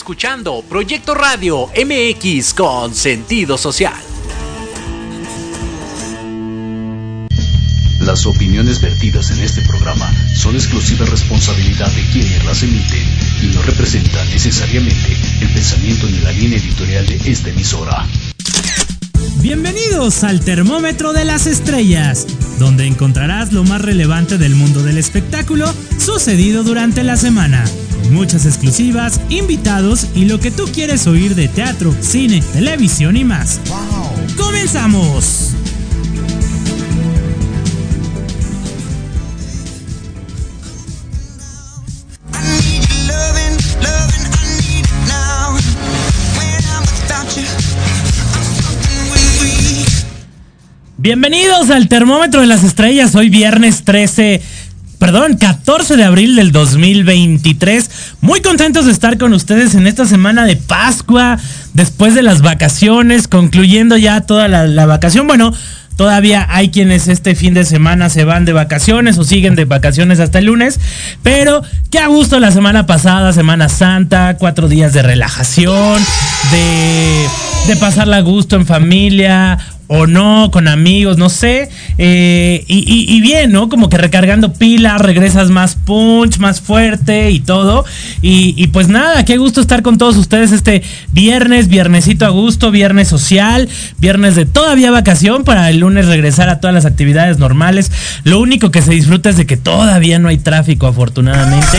escuchando Proyecto Radio MX con sentido social. Las opiniones vertidas en este programa son exclusiva responsabilidad de quienes las emiten y no representan necesariamente el pensamiento ni la línea editorial de esta emisora. Bienvenidos al Termómetro de las Estrellas, donde encontrarás lo más relevante del mundo del espectáculo sucedido durante la semana muchas exclusivas, invitados y lo que tú quieres oír de teatro, cine, televisión y más. ¡Comenzamos! Bienvenidos al termómetro de las estrellas. Hoy viernes 13 perdón, 14 de abril del 2023. Muy contentos de estar con ustedes en esta semana de Pascua, después de las vacaciones, concluyendo ya toda la, vacación. Bueno, Todavía hay quienes este fin de semana se van de vacaciones o siguen de vacaciones hasta el lunes. Pero qué a gusto la semana pasada, Semana Santa, cuatro días de relajación, de, de pasarla a gusto en familia o no, con amigos, no sé. Eh, y, bien, ¿no? Como que recargando pilas, regresas más punch, más fuerte y todo. Y, pues nada, qué gusto estar con todos ustedes este viernes, viernesito a gusto, viernes social, viernes de todavía vacación para el lunes regresar a todas las actividades normales. Lo único que se disfruta es de que todavía no hay tráfico, afortunadamente.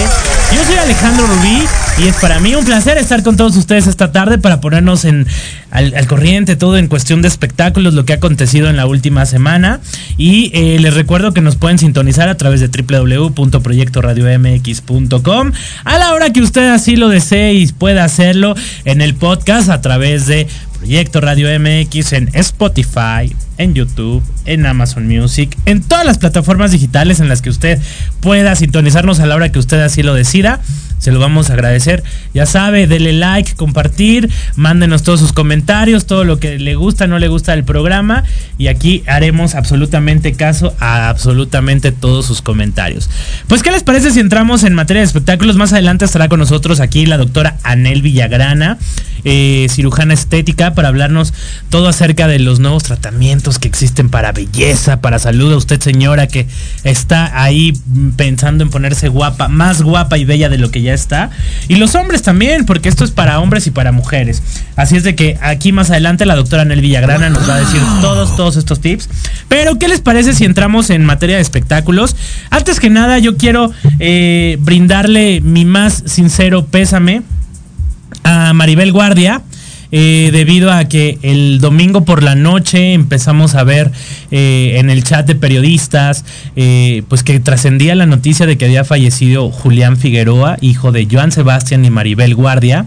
Yo soy Alejandro Rubí y es para mí un placer estar con todos ustedes esta tarde para ponernos en, al, corriente todo en cuestión de espectáculos, lo que ha acontecido en la última semana. Y eh, les recuerdo que nos pueden sintonizar a través de www.proyectoradiomx.com a la hora que usted así lo desee y pueda hacerlo en el podcast a través de Proyecto Radio MX en Spotify, en YouTube, en Amazon Music, en todas las plataformas digitales en las que usted pueda sintonizarnos a la hora que usted así lo decida. Se lo vamos a agradecer. Ya sabe, dele like, compartir, mándenos todos sus comentarios, todo lo que le gusta, no le gusta del programa. Y aquí haremos absolutamente caso a absolutamente todos sus comentarios. Pues, ¿qué les parece si entramos en materia de espectáculos? Más adelante estará con nosotros aquí la doctora Anel Villagrana, eh, cirujana estética, para hablarnos todo acerca de los nuevos tratamientos que existen para belleza, para salud. A usted, señora, que está ahí pensando en ponerse guapa, más guapa y bella de lo que ya está. Y los hombres también, porque esto es para hombres y para mujeres. Así es de que aquí más adelante la doctora Nel Villagrana nos va a decir todos, todos estos tips. Pero, ¿qué les parece si entramos en materia de espectáculos? Antes que nada, yo quiero eh, brindarle mi más sincero pésame a Maribel Guardia eh, debido a que el domingo por la noche empezamos a ver eh, en el chat de periodistas, eh, pues que trascendía la noticia de que había fallecido Julián Figueroa, hijo de Joan Sebastián y Maribel Guardia,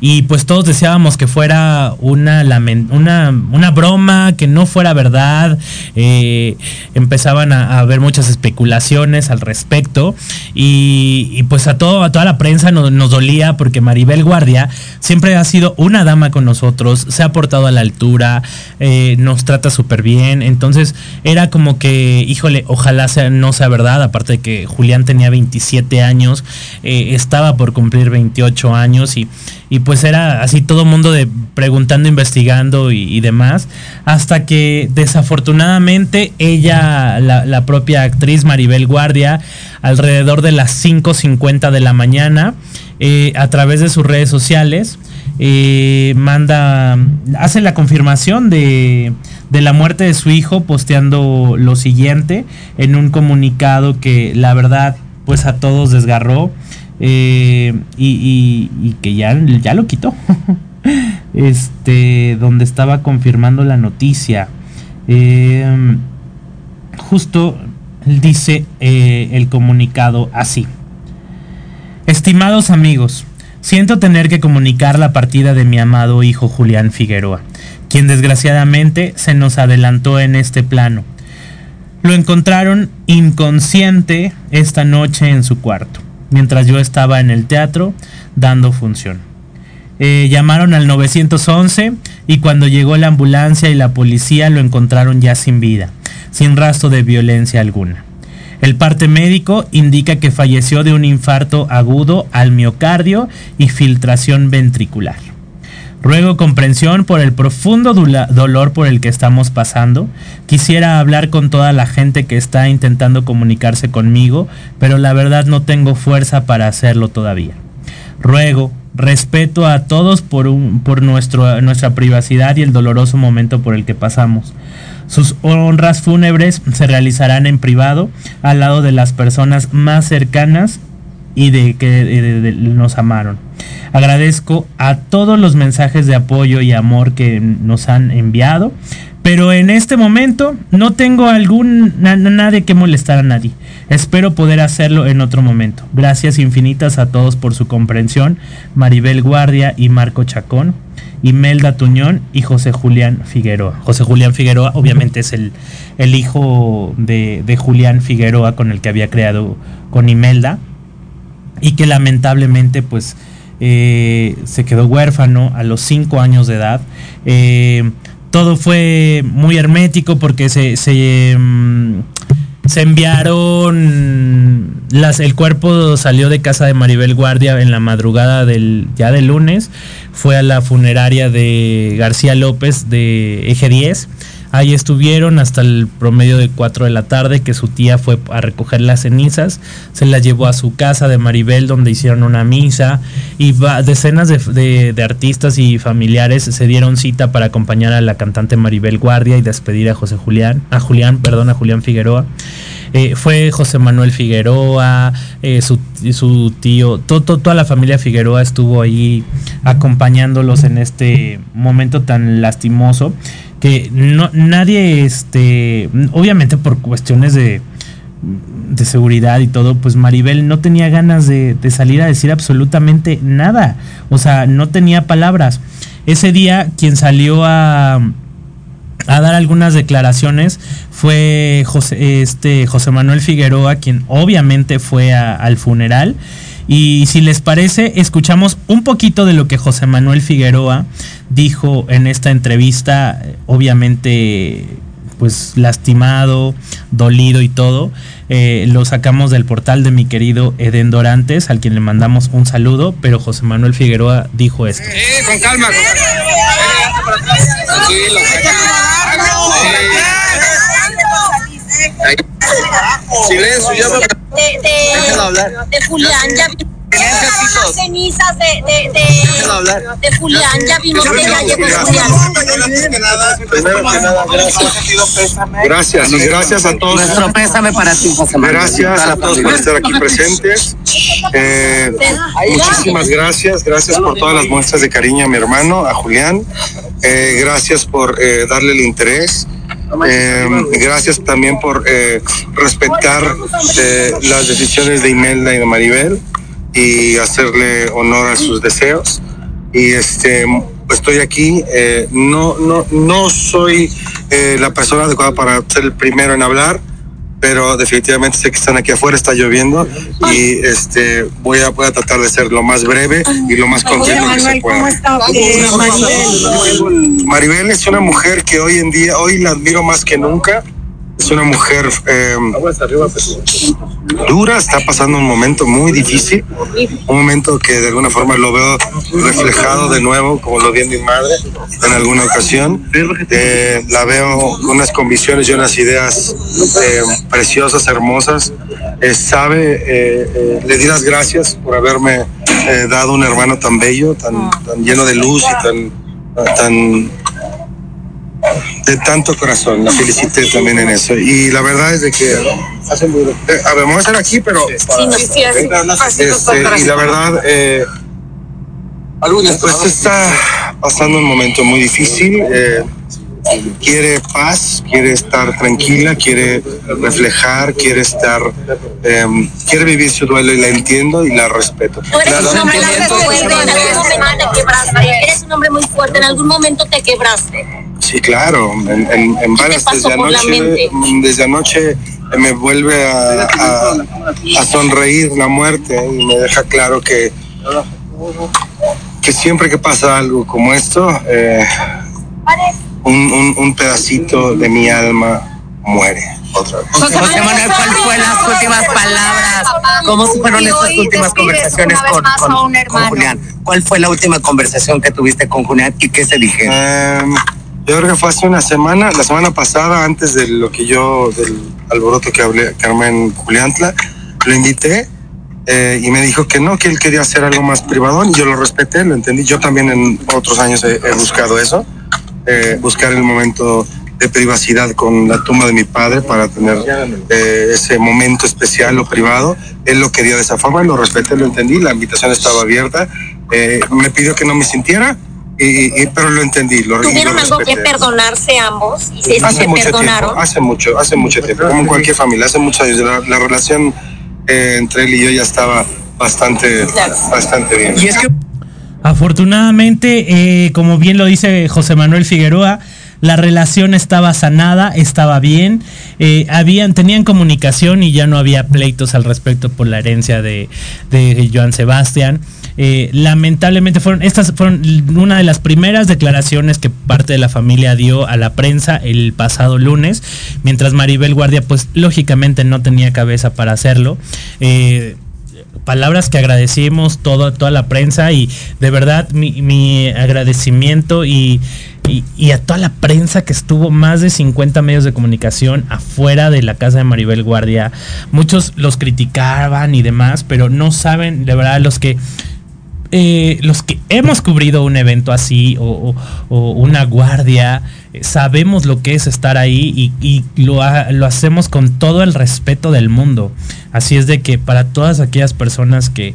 y pues todos deseábamos que fuera una, una, una broma, que no fuera verdad, empezaban a, haber muchas especulaciones al respecto, y, pues a, todo, a toda la prensa nos, nos dolía porque Maribel Guardia siempre ha sido una dama con nosotros, se ha portado a la altura, eh, nos trata súper bien. Entonces era como que, híjole, ojalá sea, no sea verdad, aparte de que Julián tenía 27 años, eh, estaba por cumplir 28 años y, y pues era así todo mundo de preguntando, investigando y, demás, hasta que desafortunadamente ella, la, propia actriz Maribel Guardia, alrededor de las 5.50 de la mañana, eh, a través de sus redes sociales, eh, manda, hace la confirmación de, la muerte de su hijo posteando lo siguiente en un comunicado que la verdad pues a todos desgarró eh, y, que ya, ya lo quitó. este, donde estaba confirmando la noticia. Eh, justo dice el comunicado así. Estimados amigos, Siento tener que comunicar la partida de mi amado hijo Julián Figueroa, quien desgraciadamente se nos adelantó en este plano. Lo encontraron inconsciente esta noche en su cuarto, mientras yo estaba en el teatro dando función. Eh, llamaron al 911 y cuando llegó la ambulancia y la policía lo encontraron ya sin vida, sin rastro de violencia alguna. El parte médico indica que falleció de un infarto agudo al miocardio y filtración ventricular. Ruego comprensión por el profundo dolor por el que estamos pasando. Quisiera hablar con toda la gente que está intentando comunicarse conmigo, pero la verdad no tengo fuerza para hacerlo todavía. Ruego respeto a todos por, por nuestra privacidad y el doloroso momento por el que pasamos. Sus honras fúnebres se realizarán en privado al lado de las personas más cercanas y de que nos amaron. Agradezco a todos los mensajes de apoyo y amor que nos han enviado, pero en este momento no tengo algún nadie que molestar a nadie. Espero poder hacerlo en otro momento. Gracias infinitas a todos por su comprensión. Maribel Guardia y Marco Chacón. Imelda Tuñón y José Julián Figueroa. José Julián Figueroa obviamente es el, el hijo de, Julián Figueroa con el que había creado con Imelda y que lamentablemente pues eh, se quedó huérfano a los cinco años de edad. Eh, todo fue muy hermético porque se, se, mm, se enviaron las, el cuerpo salió de casa de Maribel Guardia en la madrugada del ya del lunes fue a la funeraria de García López de Eje 10. Ahí estuvieron hasta el promedio de 4 de la tarde que su tía fue a recoger las cenizas, se las llevó a su casa de Maribel donde hicieron una misa y decenas de, artistas y familiares se dieron cita para acompañar a la cantante Maribel Guardia y despedir a José Julián, a Julián, perdón, a Julián Figueroa. Eh, fue José Manuel Figueroa, eh, su, tío, toda la familia Figueroa estuvo ahí acompañándolos en este momento tan lastimoso que no, nadie, este, obviamente por cuestiones de, de seguridad y todo, pues Maribel no tenía ganas de, salir a decir absolutamente nada. O sea, no tenía palabras. Ese día quien salió a, a dar algunas declaraciones fue José, este, José Manuel Figueroa, quien obviamente fue al funeral. Y si les parece, escuchamos un poquito de lo que José Manuel Figueroa dijo en esta entrevista, obviamente pues lastimado, dolido y todo. Eh, lo sacamos del portal de mi querido Eden Dorantes, al quien le mandamos un saludo, pero José Manuel Figueroa dijo esto. Eh, con calma, con calma. Tranquilo, Silencio, ya de, de, de Julián, ya las cenizas de, de, de, de, Julián, ya vimos que ya llegó Julián. Gracias, y gracias a todos. Nuestro pésame para ti, José Manuel. Gracias a todos por estar aquí presentes. Eh, muchísimas gracias, gracias por todas las muestras de cariño a mi hermano, a Julián. Eh, gracias por eh, darle el interés. Eh, gracias también por eh, respetar eh, las decisiones de Imelda y de Maribel y hacerle honor a sus deseos. Y este, estoy aquí. Eh, no, no, no soy eh, la persona adecuada para ser el primero en hablar, pero definitivamente sé que están aquí afuera, está lloviendo y este, voy a, voy a tratar de ser lo más breve y lo más conciso que se pueda. Eh, Maribel? Maribel es una mujer que hoy en día, hoy la admiro más que nunca. Es una mujer eh, dura, está pasando un momento muy difícil, un momento que de alguna forma lo veo reflejado de nuevo, como lo vi en mi madre en alguna ocasión. Eh, la veo con unas convicciones y unas ideas eh, preciosas, hermosas. Eh, sabe, eh, le di las gracias por haberme dado un hermano tan bello, tan, tan lleno de luz y tan, tan de tanto corazón. La felicité también en eso. Y la verdad es de que eh, a ver, vamos a estar aquí, pero este, y la verdad eh, pues está pasando un momento muy difícil. eh, quiere paz, quiere estar tranquila, quiere reflejar, quiere estar, eh, quiere vivir su duelo y la entiendo y la respeto. Tú eres un hombre fuerte, en algún momento te quebraste. Eres un hombre muy fuerte, en algún momento te quebraste. Sí, claro, en, en, en varias pasó desde anoche, desde anoche me vuelve a, a, a sonreír la muerte y me deja claro que, que siempre que pasa algo como esto, eh, un, un, un pedacito de mi alma muere otra vez. José Manuel, ¿cuál fue las últimas palabras? ¿Cómo fueron estas últimas conversaciones con, con, con Julián? ¿Cuál fue la última conversación que tuviste con Julián y qué se dijeron? Eh, yo creo que fue hace una semana, la semana pasada, antes de lo que yo, del alboroto que hablé, que armé en Juliantla, lo invité eh, y me dijo que no, que él quería hacer algo más privado y yo lo respeté, lo entendí. Yo también en otros años he, he buscado eso, eh, buscar el momento de privacidad con la tumba de mi padre para tener eh, ese momento especial o privado. Él lo quería de esa forma, lo respeté, lo entendí, la invitación estaba abierta. Eh, me pidió que no me sintiera, y, y- pero lo entendí. Lo, ¿Tuvieron lo algo que perdonarse ambos? Y Hace se mucho perdonaron. tiempo, hace mucho, hace mucho tiempo, como en cualquier familia, hace muchos años. La, la relación eh, entre él y yo ya estaba bastante, bastante bien. Y es que Afortunadamente, eh, como bien lo dice José Manuel Figueroa, la relación estaba sanada, estaba bien, eh, habían, tenían comunicación y ya no había pleitos al respecto por la herencia de, Joan Sebastián. Eh, lamentablemente fueron, estas fueron una de las primeras declaraciones que parte de la familia dio a la prensa el pasado lunes, mientras Maribel Guardia, pues lógicamente no tenía cabeza para hacerlo. Eh, palabras que agradecimos todo, toda la prensa y de verdad mi, mi agradecimiento y, y, y a toda la prensa que estuvo más de 50 medios de comunicación afuera de la casa de Maribel Guardia. Muchos los criticaban y demás, pero no saben, de verdad, los que eh, los que hemos cubrido un evento así o, una guardia, eh, sabemos lo que es estar ahí y, lo, lo, hacemos con todo el respeto del mundo. Así es de que para todas aquellas personas que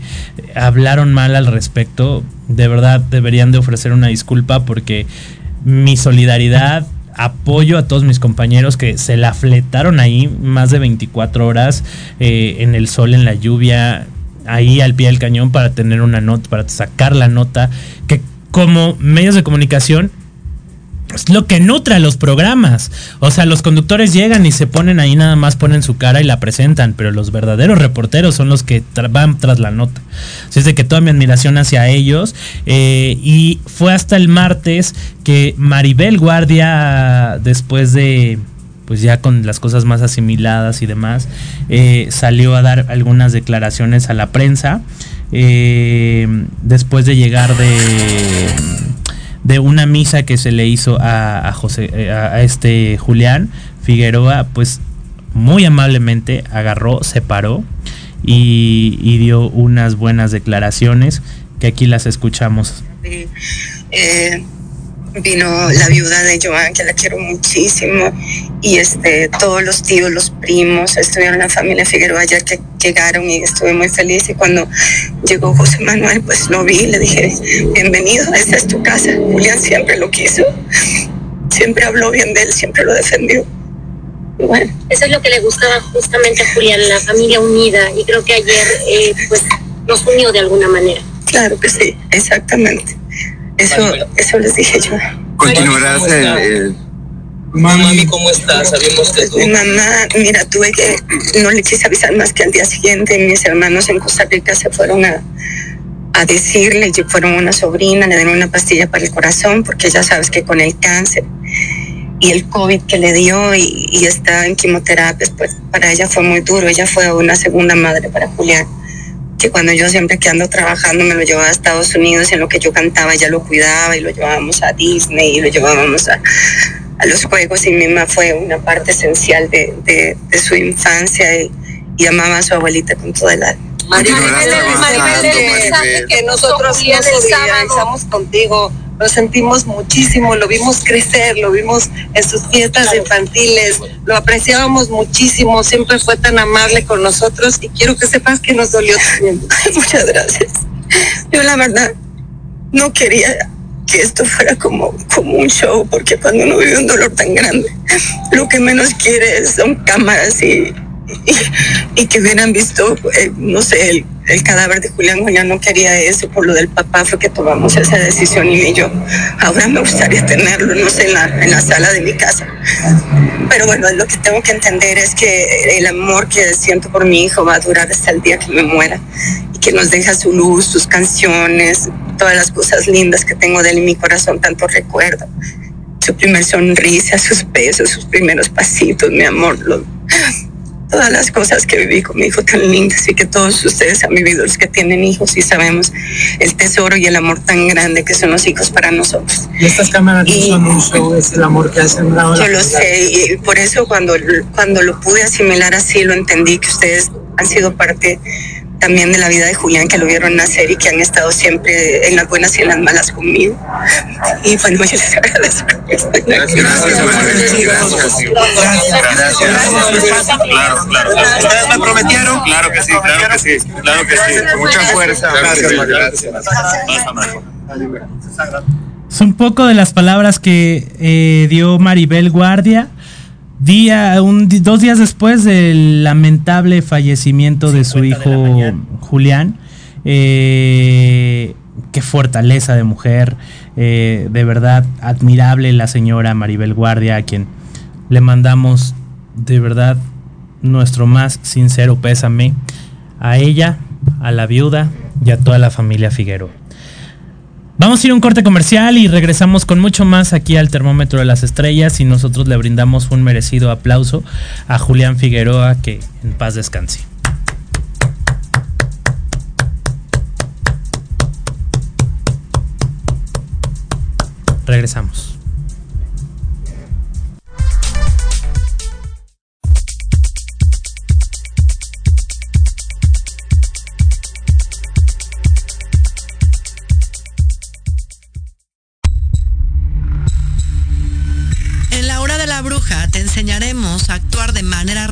hablaron mal al respecto, de verdad deberían de ofrecer una disculpa porque mi solidaridad apoyo a todos mis compañeros que se la fletaron ahí más de 24 horas eh, en el sol, en la lluvia, ahí al pie del cañón para tener una nota, para sacar la nota, que como medios de comunicación es lo que nutre los programas. O sea, los conductores llegan y se ponen ahí nada más ponen su cara y la presentan, pero los verdaderos reporteros son los que van tras la nota. Así es de que toda mi admiración hacia ellos. Eh, y fue hasta el martes que Maribel Guardia, después de pues ya con las cosas más asimiladas y demás, eh, salió a dar algunas declaraciones a la prensa. Eh, después de llegar de, de una misa que se le hizo a, José, eh, a este Julián Figueroa, pues muy amablemente agarró, se paró y, dio unas buenas declaraciones que aquí las escuchamos vino la viuda de Joan, que la quiero muchísimo, y este, todos los tíos, los primos, estuvieron la familia Figueroa ya que llegaron y estuve muy feliz. Y cuando llegó José Manuel, pues lo vi y le dije, bienvenido, esta es tu casa. Julián siempre lo quiso, siempre habló bien de él, siempre lo defendió. bueno. Eso es lo que le gustaba justamente a Julián, la familia unida, y creo que ayer eh, pues nos unió de alguna manera. Claro que sí, exactamente. Eso, eso les dije yo. ¿Continuarás el, Mamá, ¿cómo estás? Sabemos que tú... Mamá, mira, tuve que, no le quise avisar más que al día siguiente, mis hermanos en Costa Rica se fueron a, a decirle, fueron una sobrina, le dieron una pastilla para el corazón, porque ya sabes que con el cáncer y el COVID que le dio y, y está en quimioterapia, pues para ella fue muy duro, ella fue una segunda madre para Julián que cuando yo siempre que ando trabajando me lo llevaba a Estados Unidos, en lo que yo cantaba ya lo cuidaba y lo llevábamos a Disney y lo llevábamos a, a los juegos y mi mamá fue una parte esencial de, de, de su infancia y, y, amaba a su abuelita con toda el alma. Maribel, que nosotros nos contigo lo sentimos muchísimo, lo vimos crecer, lo vimos en sus fiestas infantiles, lo apreciábamos muchísimo, siempre fue tan amable con nosotros y quiero que sepas que nos dolió también. Muchas gracias. Yo la verdad no quería que esto fuera como, como un show, porque cuando uno vive un dolor tan grande, lo que menos quiere son cámaras y, y, que hubieran visto, eh, no sé, el, cadáver de Julián Julián no quería eso, por lo del papá fue que tomamos esa decisión y yo. Ahora me gustaría tenerlo, no sé, en la, en la sala de mi casa. Pero bueno, lo que tengo que entender es que el amor que siento por mi hijo va a durar hasta el día que me muera y que nos deja su luz, sus canciones, todas las cosas lindas que tengo de él en mi corazón, tanto recuerdo. Su primer sonrisa, sus besos, sus primeros pasitos, mi amor. Lo, todas las cosas que viví con mi hijo tan lindas y que todos ustedes han vivido, los que tienen hijos y sabemos el tesoro y el amor tan grande que son los hijos para nosotros. Y estas cámaras no son un show, es el amor que hacen Yo lo sé y por eso cuando, cuando lo pude asimilar así lo entendí que ustedes han sido parte también de la vida de Julián, que lo vieron nacer y que han estado siempre en las buenas y en las malas conmigo. Y bueno, yo les agradezco. Gracias, gracias. Claro, claro. ¿Ustedes me prometieron? Claro que sí, claro que sí, claro que sí. Mucha fuerza. Gracias, gracias. Son un poco de las palabras que eh, dio Maribel Guardia Día, un, dos días después del lamentable fallecimiento de su hijo Julián, eh, qué fortaleza de mujer, eh, de verdad admirable la señora Maribel Guardia, a quien le mandamos de verdad nuestro más sincero pésame a ella, a la viuda y a toda la familia Figueroa. Vamos a ir a un corte comercial y regresamos con mucho más aquí al termómetro de las estrellas y nosotros le brindamos un merecido aplauso a Julián Figueroa que en paz descanse. Regresamos.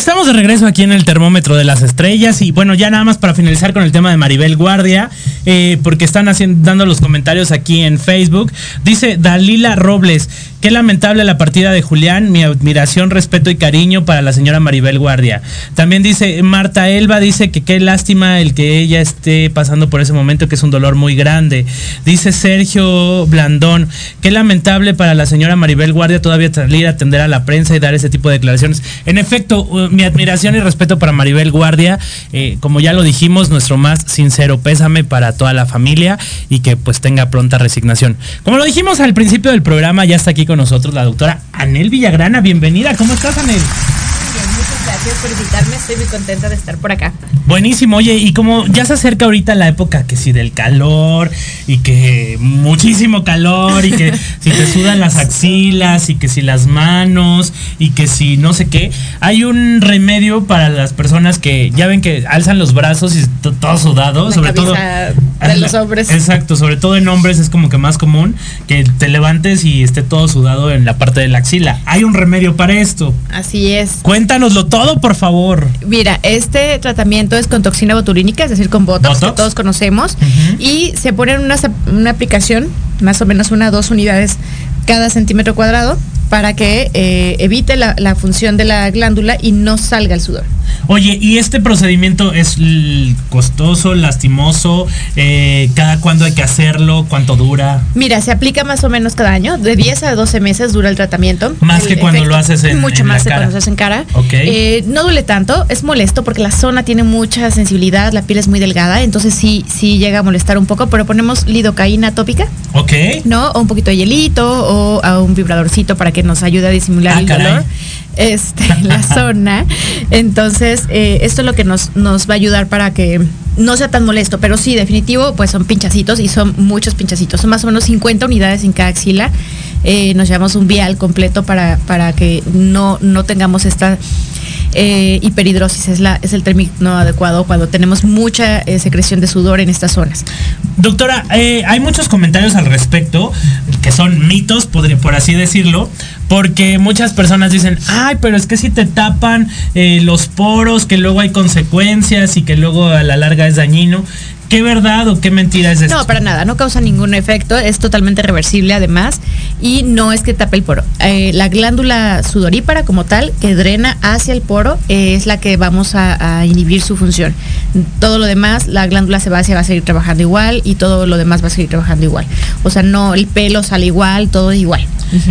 está de regreso aquí en el termómetro de las estrellas y bueno, ya nada más para finalizar con el tema de Maribel Guardia, eh, porque están haciendo, dando los comentarios aquí en Facebook. Dice Dalila Robles, Qué lamentable la partida de Julián, mi admiración, respeto y cariño para la señora Maribel Guardia. También dice Marta Elba, dice que qué lástima el que ella esté pasando por ese momento, que es un dolor muy grande. Dice Sergio Blandón, qué lamentable para la señora Maribel Guardia todavía salir a atender a la prensa y dar ese tipo de declaraciones. En efecto, uh, mi admiración y respeto para Maribel Guardia, eh, como ya lo dijimos, nuestro más sincero pésame para toda la familia y que pues tenga pronta resignación. Como lo dijimos al principio del programa, ya está aquí con nosotros la doctora Anel Villagrana. Bienvenida, ¿cómo estás, Anel? Gracias por invitarme, estoy muy contenta de estar por acá. Buenísimo, oye, y como ya se acerca ahorita la época que si del calor y que muchísimo calor y que si te sudan las axilas y que si las manos y que si no sé qué, hay un remedio para las personas que ya ven que alzan los brazos y todo sudado, sobre todo de los hombres. Exacto, sobre todo en hombres es como que más común que te levantes y esté todo sudado en la parte de la axila. Hay un remedio para esto. Así es. Cuéntanoslo todo, por favor. Mira, este tratamiento es con toxina botulínica, es decir, con botox, que todos conocemos, y se pone en una, una aplicación, más o menos una dos unidades cada centímetro cuadrado para que eh, evite la, la, función de la glándula y no salga el sudor. Oye, ¿y este procedimiento es costoso, lastimoso? Eh, ¿Cada cuándo hay que hacerlo? ¿Cuánto dura? Mira, se aplica más o menos cada año. De 10 a 12 meses dura el tratamiento. Más que cuando lo haces en Mucho más que cuando lo haces en cara. Ok. Eh, no duele tanto, es molesto porque la zona tiene mucha sensibilidad, la piel es muy delgada, entonces sí, sí llega a molestar un poco, pero ponemos lidocaína tópica. Ok. ¿No? O un poquito de hielito o a un vibradorcito para que nos ayude a disimular Ah, el caray. dolor este, la zona. Entonces, eh, esto es lo que nos, nos va a ayudar para que no sea tan molesto, pero sí, definitivo, pues son pinchacitos y son muchos pinchacitos. Son más o menos 50 unidades en cada axila. Eh, nos llevamos un vial completo para, para que no, no tengamos esta eh, hiperhidrosis es, la, es el término adecuado cuando tenemos mucha eh, secreción de sudor en estas zonas. Doctora, eh, hay muchos comentarios al respecto que son mitos, por, por así decirlo, porque muchas personas dicen, ay, pero es que si te tapan los poros, que luego hay consecuencias y que luego a la larga es dañino. ¿Qué verdad o qué mentira es esto? No, para nada, no causa ningún efecto, es totalmente reversible además y no es que tape el poro. Eh, la glándula sudorípara como tal, que drena hacia el poro, es la que vamos a, inhibir su función. Todo lo demás, la glándula sebácea va a seguir trabajando igual y todo lo demás va a seguir trabajando igual. O sea, no, el pelo sale igual, todo igual.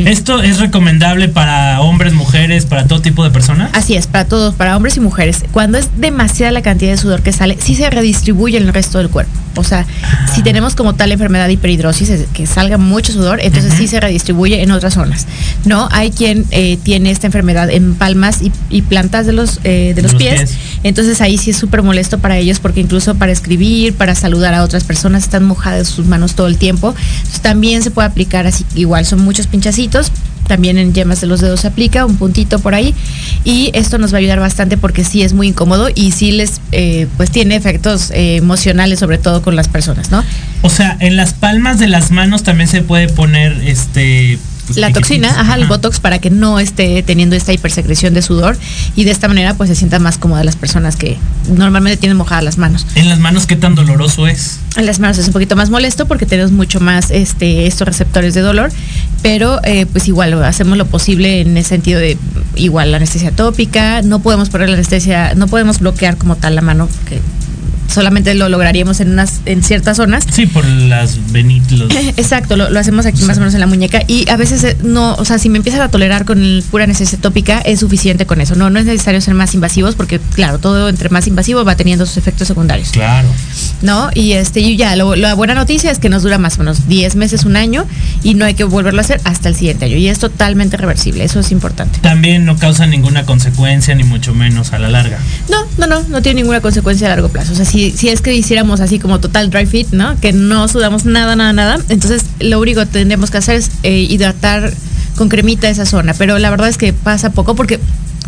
¿Esto es recomendable para hombres, mujeres, para todo tipo de personas? Así es, para todos, para hombres y mujeres. Cuando es demasiada la cantidad de sudor que sale, sí se redistribuye en el resto del cuerpo. O sea, si tenemos como tal enfermedad de hiperhidrosis, que salga mucho sudor, entonces sí se redistribuye en otras zonas. No, hay quien eh, tiene esta enfermedad en palmas y, plantas de los, eh, de los, pies. Entonces ahí sí es súper molesto para ellos porque incluso para escribir, para saludar a otras personas, están mojadas sus manos todo el tiempo. también se puede aplicar así, igual son muchos también en yemas de los dedos se aplica, un puntito por ahí. Y esto nos va a ayudar bastante porque sí es muy incómodo y sí les, eh, pues tiene efectos eh, emocionales, sobre todo con las personas, ¿no? O sea, en las palmas de las manos también se puede poner este la toxina, ajá, el botox para que no esté teniendo esta hipersecreción de sudor y de esta manera pues se sientan más cómodas las personas que normalmente tienen mojadas las manos. ¿En las manos qué tan doloroso es? En las manos es un poquito más molesto porque tenemos mucho más este, estos receptores de dolor, pero eh, pues igual hacemos lo posible en el sentido de igual la anestesia tópica, no podemos poner la anestesia, no podemos bloquear como tal la mano, que solamente lo lograríamos en unas en ciertas zonas. Sí, por las venitas. Exacto, lo, hacemos aquí más o menos en la muñeca y a veces eh, no, o sea, si me empiezan a tolerar con el pura necesidad tópica es suficiente con eso. No, no es necesario ser más invasivos porque claro, todo entre más invasivo va teniendo sus efectos secundarios. Claro. ¿No? Y este y ya la buena noticia es que nos dura más o menos 10 meses, un año y no hay que volverlo a hacer hasta el siguiente año y es totalmente reversible, eso es importante. También no causa ninguna consecuencia ni mucho menos a la larga. No, no, no, no tiene ninguna consecuencia a largo plazo. O sea, si si, es que hiciéramos así como total dry fit, ¿no? Que no sudamos nada, nada, nada. Entonces lo único que tendríamos que hacer es eh, hidratar con cremita esa zona. Pero la verdad es que pasa poco porque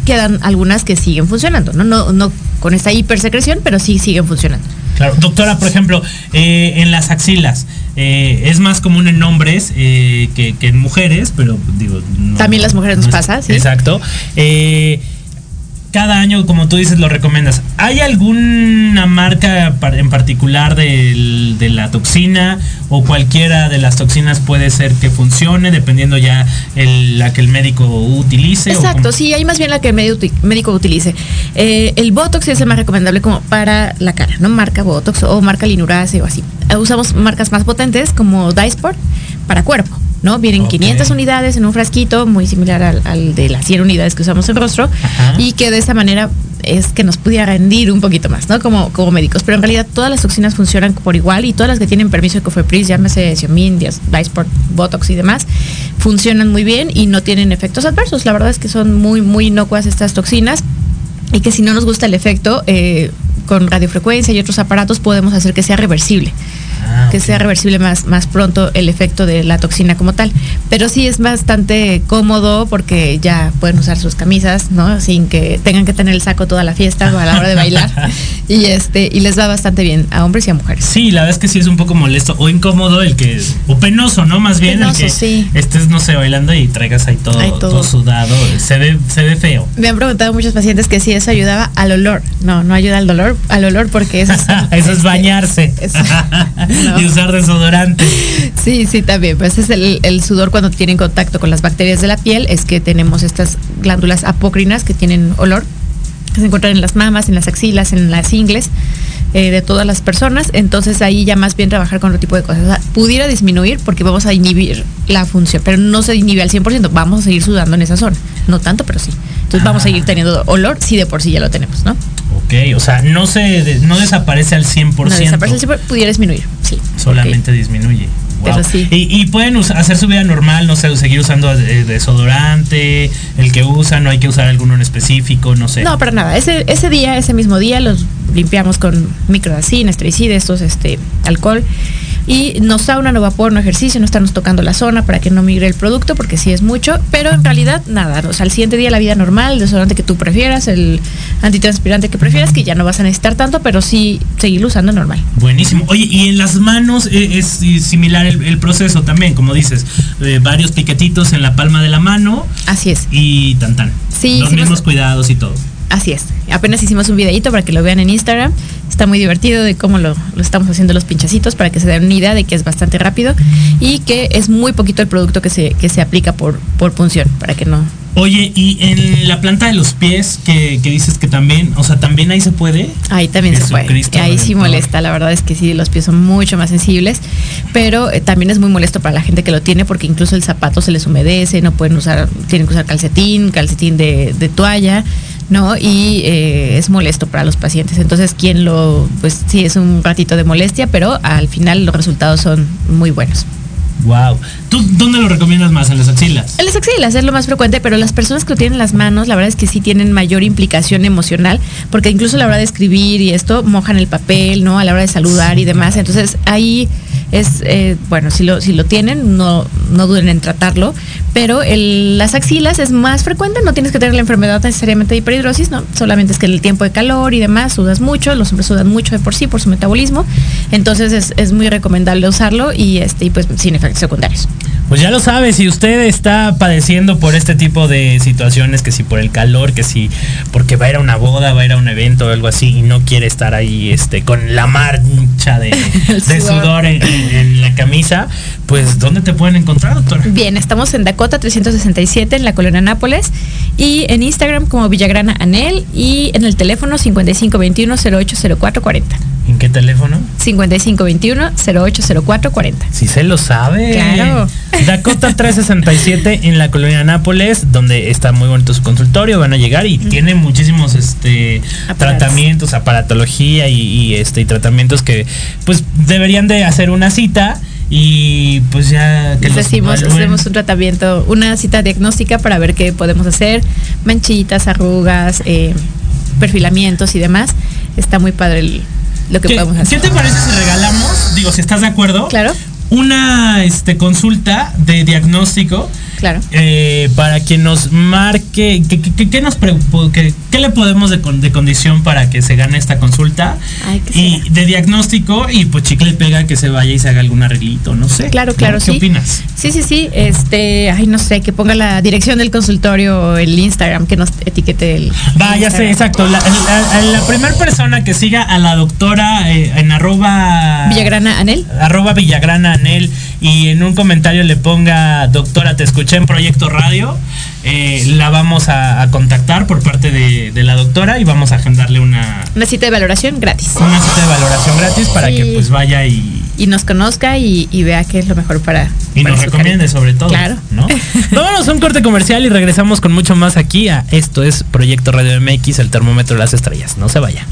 quedan algunas que siguen funcionando, ¿no? No, no con esta hipersecreción, pero sí siguen funcionando. Claro, doctora, por ejemplo, eh, en las axilas, eh, es más común en hombres que, en mujeres, pero digo... También las mujeres nos pasa, sí. Exacto cada año, como tú dices, lo recomiendas. ¿Hay alguna marca en particular de, la toxina o cualquiera de las toxinas puede ser que funcione dependiendo ya la que el médico utilice? Exacto, sí, hay más bien la que el médico utilice. Eh, el Botox es el más recomendable como para la cara, ¿no? Marca Botox o marca Linurase o así. Usamos marcas más potentes como Dysport para cuerpo. ¿no? Vienen 500 unidades en un frasquito muy similar al, de las 100 unidades que usamos en rostro y que de esa manera es que nos pudiera rendir un poquito más, ¿no? Como, como médicos. Pero en realidad todas las toxinas funcionan por igual y todas las que tienen permiso de Cofepris, llámese Xiaomin, Dysport, Botox y demás, funcionan muy bien y no tienen efectos adversos. La verdad es que son muy, muy inocuas estas toxinas y que si no nos gusta el efecto, eh, con radiofrecuencia y otros aparatos podemos hacer que sea reversible. Ah, que sea reversible más, más pronto el efecto de la toxina como tal. Pero sí es bastante cómodo porque ya pueden usar sus camisas, ¿no? Sin que tengan que tener el saco toda la fiesta o a la hora de bailar. y este, y les va bastante bien a hombres y a mujeres. Sí, la verdad es que sí es un poco molesto o incómodo el que, o penoso, ¿no? Más bien el que estés, no sé, bailando y traigas ahí todo, todo. sudado. Se ve, se ve feo. Me han preguntado muchos pacientes que si eso ayudaba al olor. No, no ayuda al dolor, al olor porque eso es. eso es bañarse. y usar desodorante. Sí, sí, también. Pues es el, sudor cuando tienen contacto con las bacterias de la piel, es que tenemos estas glándulas apócrinas que tienen olor, que se encuentran en las mamas, en las axilas, en las ingles. Eh, de todas las personas, entonces ahí ya más bien trabajar con otro tipo de cosas. pudiera disminuir porque vamos a inhibir la función, pero no se inhibe al 100%, vamos a seguir sudando en esa zona. No tanto, pero sí. Entonces vamos a seguir teniendo olor si de por sí ya lo tenemos, ¿no? Ok, o sea, no se no desaparece al 100%. No desaparece al 100%, pudiera disminuir, sí. Solamente disminuye. Pero sí. Y, pueden hacer su vida normal, no sé, seguir usando eh, desodorante, el que usan, no hay que usar alguno en específico, no sé. No, para nada. Ese, ese día, ese mismo día, los limpiamos con microdacin, estricida, estos, este, alcohol Y no sauna, no vapor, no ejercicio, no estarnos tocando la zona para que no migre el producto, porque sí es mucho, pero en realidad nada, o sea, al siguiente día la vida normal, el desodorante que tú prefieras, el antitranspirante que prefieras, que ya no vas a necesitar tanto, pero sí seguir usando normal. Buenísimo. Oye, y en las manos eh, es, similar el, proceso también, como dices, eh, varios piquetitos en la palma de la mano. Así es. Y tan tan. Sí. Los mismos cuidados y todo. Así es. Apenas hicimos un videito para que lo vean en Instagram. Está muy divertido de cómo lo, estamos haciendo los pinchacitos para que se den una idea de que es bastante rápido y que es muy poquito el producto que se, que se aplica por, por punción, para que no, Oye, y en la planta de los pies, que, dices que también, o sea, también ahí se puede. Ahí también se puede. Ahí sí molesta, la verdad es que sí, los pies son mucho más sensibles, pero eh, también es muy molesto para la gente que lo tiene porque incluso el zapato se les humedece, no pueden usar, tienen que usar calcetín, calcetín de, de toalla. ¿No? Y eh, es molesto para los pacientes. Entonces, quien lo, pues sí, es un ratito de molestia, pero al final los resultados son muy buenos. Wow. ¿Tú dónde lo recomiendas más? ¿En las axilas? En las axilas es lo más frecuente, pero las personas que lo tienen en las manos, la verdad es que sí tienen mayor implicación emocional, porque incluso a la hora de escribir y esto, mojan el papel, ¿no? A la hora de saludar y demás. Entonces ahí es, eh, bueno, si lo, si lo tienen, no, no duden en tratarlo, pero las axilas es más frecuente, no tienes que tener la enfermedad necesariamente de hiperhidrosis, ¿no? Solamente es que el tiempo de calor y demás sudas mucho, los hombres sudan mucho de por sí por su metabolismo, entonces es, es muy recomendable usarlo y, este, y pues sin efectos secundarios. Pues ya lo sabe, si usted está padeciendo por este tipo de situaciones, que si por el calor, que si porque va a ir a una boda, va a ir a un evento o algo así y no quiere estar ahí este, con la marcha de, sudor en, la camisa, pues ¿dónde te pueden encontrar, doctor? Bien, estamos en Dakota 367 en la colonia Nápoles y en Instagram como Villagrana Anel y en el teléfono 5521-080440. ¿En qué teléfono? 5521-080440. Si se lo sabe. Claro. Dakota 367 en la colonia Nápoles, donde está muy bonito su consultorio, van a llegar y tiene muchísimos este tratamientos, aparatología y, este y tratamientos que pues deberían de hacer una cita y pues ya que decimos hacemos un tratamiento una cita diagnóstica para ver qué podemos hacer. Manchitas arrugas eh, perfilamientos y demás. Está muy padre lo que podemos hacer. ¿qué te parece si regalamos digo si estás de acuerdo claro una este, consulta de diagnóstico Claro. Eh, para que nos marque, ¿qué, nos qué, le podemos de, de, condición para que se gane esta consulta? y de diagnóstico y pues chicle pega que se vaya y se haga algún arreglito, no sé. Claro, claro, ¿Qué opinas? Sí, sí, sí. Este, ay, no sé, que ponga la dirección del consultorio o el Instagram, que nos etiquete el. Va, ya sé, exacto. La, primera persona que siga a la doctora eh, en arroba. Villagrana Anel. Arroba Villagrana Anel y en un comentario le ponga, doctora, te escuché en Proyecto Radio, eh, la vamos a, contactar por parte de, la doctora y vamos a agendarle una... Una cita de valoración gratis. Una cita de valoración gratis para que pues vaya y... Y nos conozca y, vea qué es lo mejor para... Y nos recomiende sobre todo. Claro. ¿no? Vámonos a un corte comercial y regresamos con mucho más aquí a Esto es Proyecto Radio MX, el termómetro de las estrellas. No se vaya.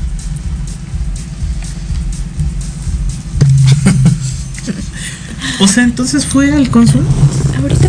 O sea, entonces fue al consul. Ahorita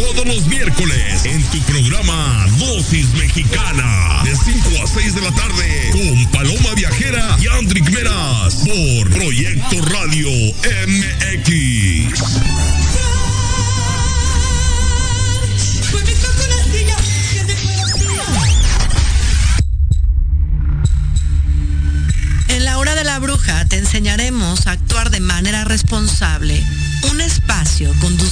Todos los miércoles en tu programa Dosis Mexicana de 5 a 6 de la tarde con Paloma Viajera y Andrick Meras por Proyecto Radio MX. En la hora de la bruja te enseñaremos a actuar de manera responsable un espacio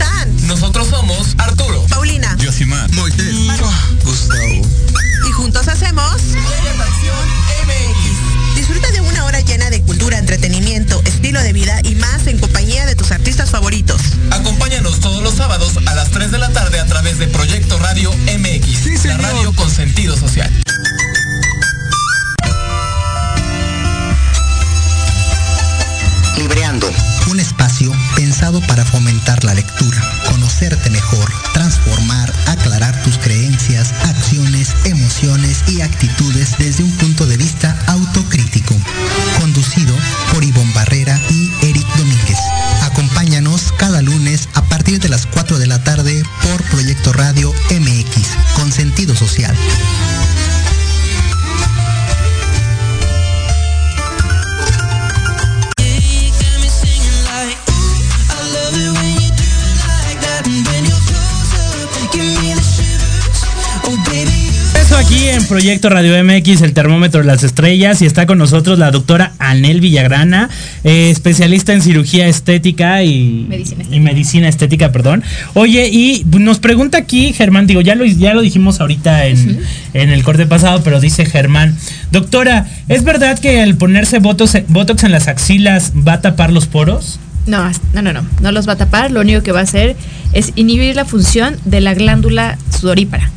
Están? Nosotros somos Arturo, Paulina, Yosimar, Moisés, Gustavo. Y juntos hacemos MX. Disfruta de una hora llena de cultura, entretenimiento, estilo de vida y más en compañía de tus artistas favoritos. Acompáñanos todos los sábados a las 3 de la tarde a través de Proyecto Radio MX, la radio con sentido social. Fomentar la lectura, conocerte mejor, transformar, aclarar tus creencias, acciones, emociones y actitudes desde un punto de vista autocrítico. Conducido por Ivonne Barrera Proyecto Radio MX, el termómetro de las estrellas, y está con nosotros la doctora Anel Villagrana, eh, especialista en cirugía estética y Medicina y medicina estética, perdón. Oye, y nos pregunta aquí Germán, digo, ya lo, ya lo dijimos ahorita en, en el corte pasado, pero dice Germán, doctora, ¿es verdad que el ponerse botox, botox en las axilas va a tapar los poros? No, no, no, no, no los va a tapar. Lo único que va a hacer es inhibir la función de la glándula sudorípara.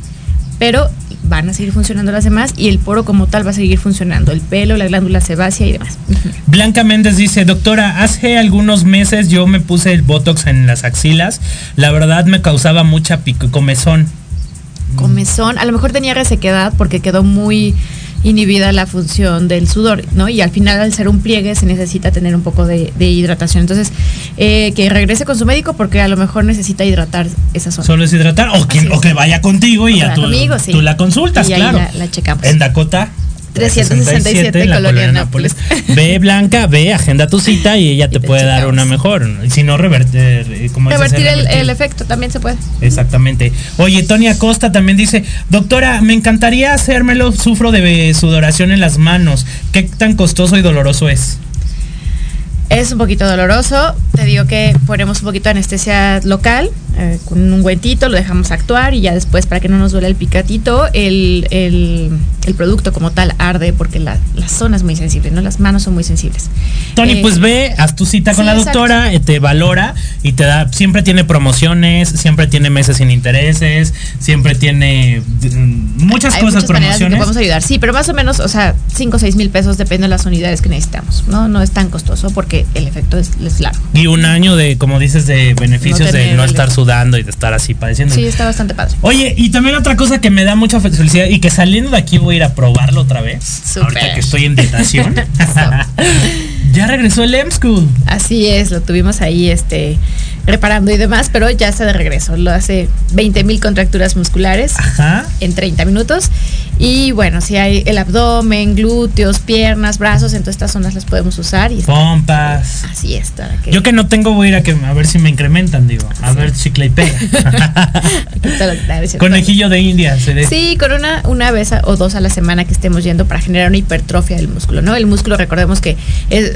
Pero van a seguir funcionando las demás y el poro como tal va a seguir funcionando. El pelo, la glándula sebácea y demás. Blanca Méndez dice, doctora, hace algunos meses yo me puse el botox en las axilas. La verdad me causaba mucha pico, comezón. Comezón, a lo mejor tenía resequedad porque quedó muy inhibida la función del sudor, ¿no? Y al final al ser un pliegue se necesita tener un poco de, de hidratación. Entonces, eh, que regrese con su médico porque a lo mejor necesita hidratar esa zona. Solo es hidratar o que, o que vaya contigo y O vaya tú, conmigo, sí. tú la consultas, Y ahí claro. la- la checamos. En Dakota. 367 en la Colonia Nápoles. Ve, Blanca, ve, agenda tu cita y ella te, puede dar una mejor. Y si no, revertir, eh, como dices, Revertir el, revertir. el efecto también se puede. Exactamente. Oye, Tony Acosta también dice, doctora, me encantaría hacérmelo, sufro de sudoración en las manos. ¿Qué tan costoso y doloroso es? Es un poquito doloroso. Te digo que ponemos un poquito de anestesia local eh, con un ungüentito, lo dejamos actuar y ya después, para que no nos duele el picatito, el, el- el producto como tal arde porque la, la zona es muy sensible, ¿no? Las manos son muy sensibles. Tony, Eh, pues ve, haz tu cita con sí, la doctora, eh, te valora y te da, siempre tiene promociones, siempre tiene meses sin intereses, siempre tiene mm, muchas Hay cosas, muchas que promociones. podemos ayudar. Sí, pero más o menos, o sea, 5 o 6 mil pesos depende de las unidades que necesitamos. No, no es tan costoso porque el efecto es, es largo. Y un año de, como dices, de beneficios No de no estar sudando y de estar así padeciendo. Sí, está bastante padre. Oye, y también otra cosa que me da mucha felicidad y que saliendo de aquí voy a ir a probarlo otra vez. Súper. Ahorita que estoy en tentación. ya regresó el M School. Así es, lo tuvimos ahí este reparando y demás, pero ya está de regreso. Lo hace 20 mil contracturas musculares Ajá. en 30 minutos. Y bueno, si hay el abdomen, glúteos, piernas, brazos, en todas estas zonas las podemos usar. Y Pompas. así es. para que- Yo que no tengo voy a ir a, que, a ver si me incrementan, digo. A ver chicle y pega. Conejillo de India. Se de- Sí, con una, una vez a- o dos a la semana que estemos yendo para generar una hipertrofia del músculo, ¿no? El músculo, recordemos que es-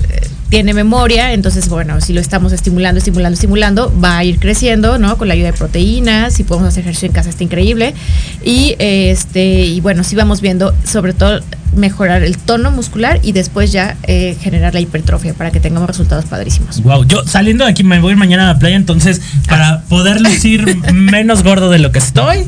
tiene memoria, entonces, bueno, si lo estamos estimulando, estimulando, estimulando, va a ir creciendo, ¿no? Con la ayuda de proteínas, si podemos hacer ejercicio en casa está increíble. Y, este, y bueno, sí vamos viendo, sobre todo, mejorar el tono muscular y después ya eh, generar la hipertrofia para que tengamos resultados padrísimos. Wow, yo saliendo de aquí me voy mañana a la playa, entonces para poder lucir menos gordo de lo que estoy,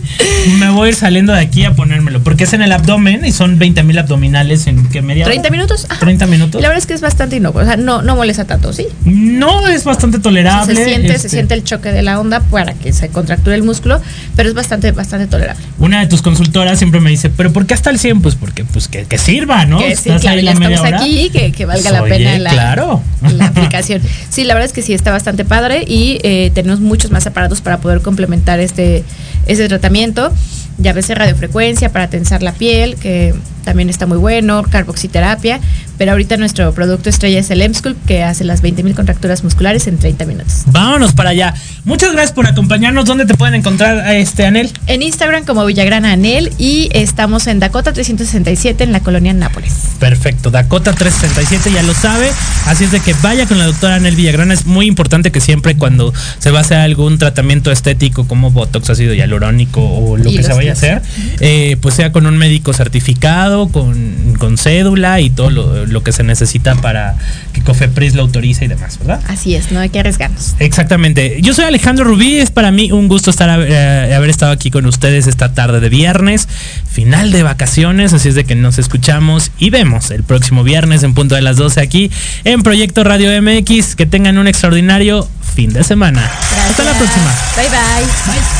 me voy a ir saliendo de aquí a ponérmelo, porque es en el abdomen y son 20 mil abdominales en que media 30 minutos. 30 minutos. la verdad es que es bastante inocuo, o sea, no, no molesta tanto, ¿sí? No, es bastante tolerable. se siente, se este. siente el choque de la onda para que se contracture el músculo, pero es bastante, bastante tolerable. Una de tus consultoras siempre me dice, ¿pero por qué hasta el 100? Pues porque pues que, que sirva, ¿no? Que sí, claro, ya estamos aquí, que, que valga la Oye, pena la, claro. la aplicación. Sí, la verdad es que sí, está bastante padre y eh, tenemos muchos más aparatos para poder complementar este, este tratamiento. Ya ves radiofrecuencia para tensar la piel, que también está muy bueno, carboxiterapia, pero ahorita nuestro producto estrella es el Emsculpt, que hace las 20.000 contracturas musculares en 30 minutos. Vámonos para allá. Muchas gracias por acompañarnos. ¿Dónde te pueden encontrar a este Anel? En Instagram como Villagrana Anel y estamos en Dakota 367 en la colonia Nápoles. Perfecto, Dakota 367 ya lo sabe, así es de que vaya con la doctora Anel Villagrana, es muy importante que siempre cuando se va a hacer algún tratamiento estético como Botox, ácido hialurónico o lo Y que se vaya a hacer, eh, pues sea con un médico certificado, con, con cédula y todo lo, lo que se necesita para que Cofepris lo autorice y demás, ¿verdad? Así es, no hay que arriesgarnos. Exactamente. Yo soy Alejandro Rubí. Es para mí un gusto estar eh, haber estado aquí con ustedes esta tarde de viernes, final de vacaciones. Así es de que nos escuchamos y vemos el próximo viernes en punto de las 12 aquí en Proyecto Radio MX. Que tengan un extraordinario fin de semana. Hasta la próxima. Bye bye. Llegamos